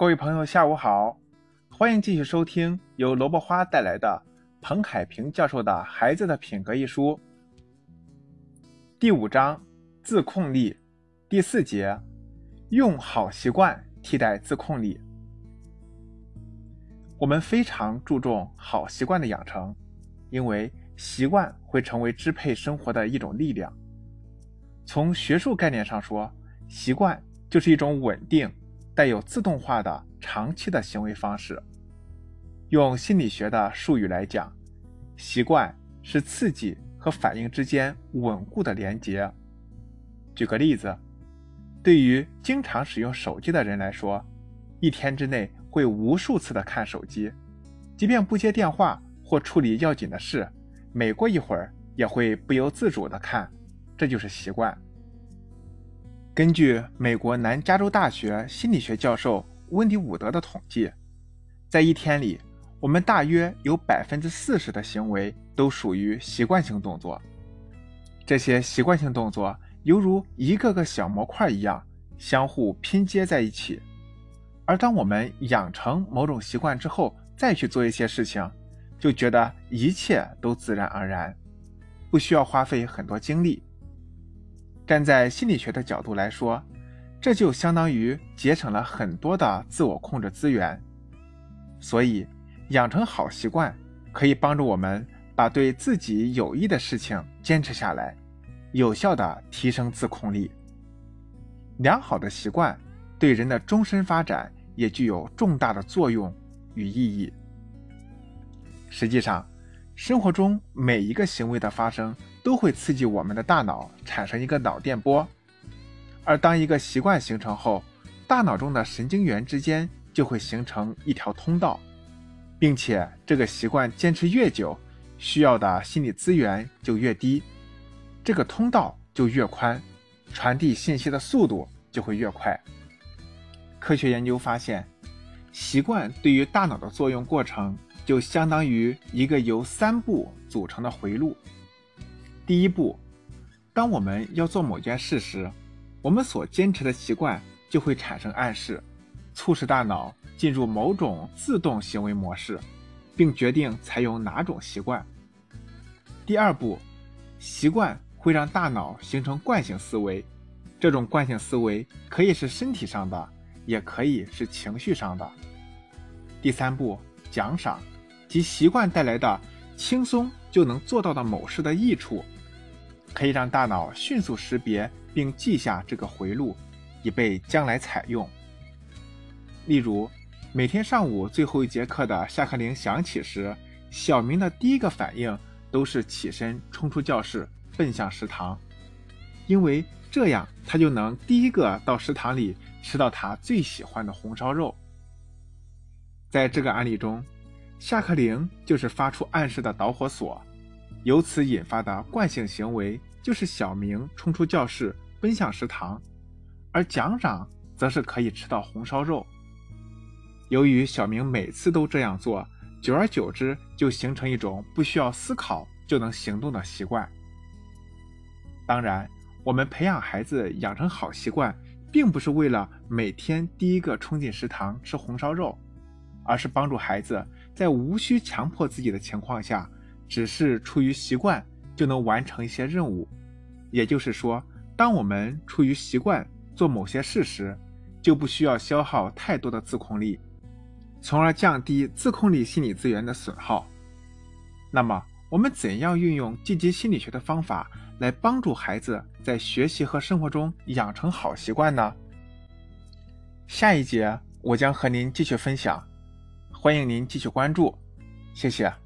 各位朋友，下午好，欢迎继续收听由萝卜花带来的彭海平教授的《孩子的品格》一书，第五章自控力，第四节用好习惯替代自控力。我们非常注重好习惯的养成，因为习惯会成为支配生活的一种力量。从学术概念上说，习惯就是一种稳定、带有自动化的长期的行为方式。用心理学的术语来讲，习惯是刺激和反应之间稳固的连接。举个例子，对于经常使用手机的人来说，一天之内会无数次的看手机，即便不接电话或处理要紧的事，每过一会儿也会不由自主的看，这就是习惯。根据美国南加州大学心理学教授温迪伍德的统计，在一天里，我们大约有百分之四十的行为都属于习惯性动作。这些习惯性动作犹如一个个小模块一样，相互拼接在一起。而当我们养成某种习惯之后，再去做一些事情，就觉得一切都自然而然，不需要花费很多精力。站在心理学的角度来说，这就相当于节省了很多的自我控制资源。所以，养成好习惯可以帮助我们把对自己有益的事情坚持下来，有效的提升自控力。良好的习惯对人的终身发展。也具有重大的作用与意义。实际上，生活中每一个行为的发生都会刺激我们的大脑产生一个脑电波，而当一个习惯形成后，大脑中的神经元之间就会形成一条通道，并且这个习惯坚持越久，需要的心理资源就越低，这个通道就越宽，传递信息的速度就会越快。科学研究发现，习惯对于大脑的作用过程就相当于一个由三步组成的回路。第一步，当我们要做某件事时，我们所坚持的习惯就会产生暗示，促使大脑进入某种自动行为模式，并决定采用哪种习惯。第二步，习惯会让大脑形成惯性思维，这种惯性思维可以是身体上的。也可以是情绪上的。第三步，奖赏及习惯带来的轻松就能做到的某事的益处，可以让大脑迅速识别并记下这个回路，以备将来采用。例如，每天上午最后一节课的下课铃响起时，小明的第一个反应都是起身冲出教室，奔向食堂，因为这样他就能第一个到食堂里。吃到他最喜欢的红烧肉。在这个案例中，下课铃就是发出暗示的导火索，由此引发的惯性行为就是小明冲出教室奔向食堂，而奖赏则是可以吃到红烧肉。由于小明每次都这样做，久而久之就形成一种不需要思考就能行动的习惯。当然，我们培养孩子养成好习惯。并不是为了每天第一个冲进食堂吃红烧肉，而是帮助孩子在无需强迫自己的情况下，只是出于习惯就能完成一些任务。也就是说，当我们出于习惯做某些事时，就不需要消耗太多的自控力，从而降低自控力心理资源的损耗。那么，我们怎样运用积极心理学的方法？来帮助孩子在学习和生活中养成好习惯呢？下一节我将和您继续分享，欢迎您继续关注，谢谢。